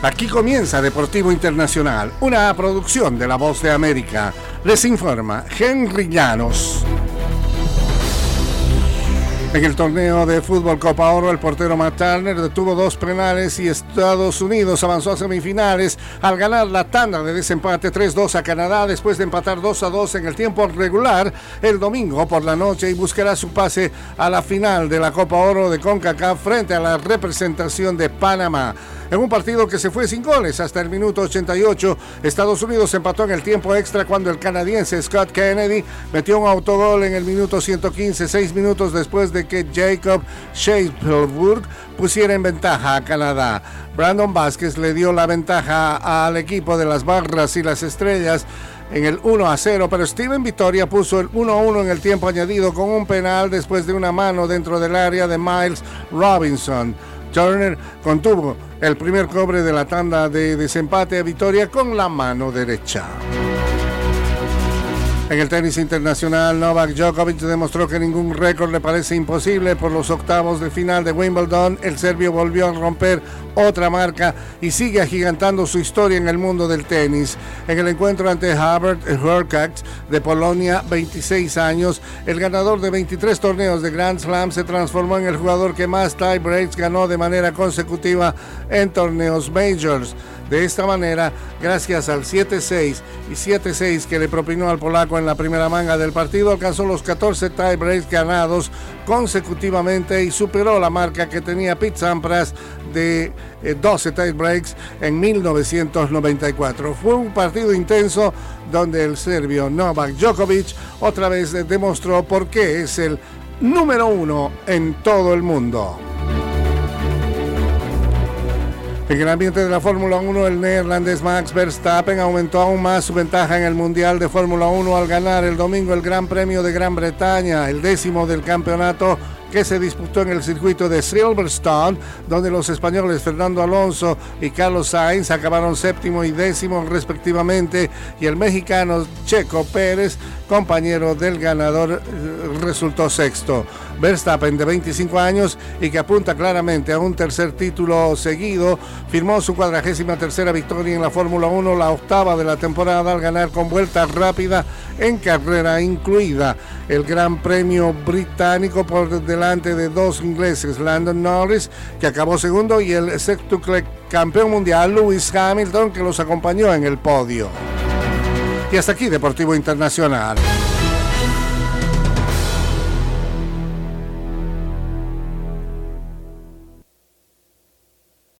Aquí comienza Deportivo Internacional, una producción de La Voz de América. Les informa Henry Llanos. En el torneo de fútbol Copa Oro, el portero Matt Turner detuvo dos penales y Estados Unidos avanzó a semifinales al ganar la tanda de desempate 3-2 a Canadá después de empatar 2-2 en el tiempo regular el domingo por la noche y buscará su pase a la final de la Copa Oro de CONCACAF frente a la representación de Panamá en un partido que se fue sin goles hasta el minuto 88. Estados Unidos empató en el tiempo extra cuando el canadiense Scott Kennedy metió un autogol en el minuto 115, seis minutos después de que Jacob Shapelburg pusiera en ventaja a Canadá. Brandon Vázquez le dio la ventaja al equipo de las barras y las estrellas en el 1 a 0, pero Steven Victoria puso el 1 a 1 en el tiempo añadido con un penal después de una mano dentro del área de Miles Robinson. Turner contuvo el primer cobre de la tanda de desempate a Vitoria con la mano derecha. En el tenis internacional, Novak Djokovic demostró que ningún récord le parece imposible por los octavos de final de Wimbledon. El serbio volvió a romper otra marca y sigue agigantando su historia en el mundo del tenis. En el encuentro ante Herbert Hurkacz de Polonia, 26 años, el ganador de 23 torneos de Grand Slam se transformó en el jugador que más tie breaks ganó de manera consecutiva en torneos majors. De esta manera, gracias al 7-6 y 7-6 que le propinó al polaco en la primera manga del partido, alcanzó los 14 tiebreaks ganados consecutivamente y superó la marca que tenía Pete Sampras de 12 eh, tiebreaks en 1994. Fue un partido intenso donde el serbio Novak Djokovic otra vez demostró por qué es el número uno en todo el mundo. En el ambiente de la Fórmula 1, el neerlandés Max Verstappen aumentó aún más su ventaja en el Mundial de Fórmula 1 al ganar el domingo el Gran Premio de Gran Bretaña, el décimo del campeonato que se disputó en el circuito de Silverstone, donde los españoles Fernando Alonso y Carlos Sainz acabaron séptimo y décimo respectivamente, y el mexicano Checo Pérez, compañero del ganador, resultó sexto. Verstappen, de 25 años y que apunta claramente a un tercer título seguido, firmó su cuadragésima tercera victoria en la Fórmula 1, la octava de la temporada, al ganar con vuelta rápida en carrera incluida el Gran Premio Británico por delante de dos ingleses, Landon Norris, que acabó segundo, y el sextuple campeón mundial, Lewis Hamilton, que los acompañó en el podio. Y hasta aquí, Deportivo Internacional.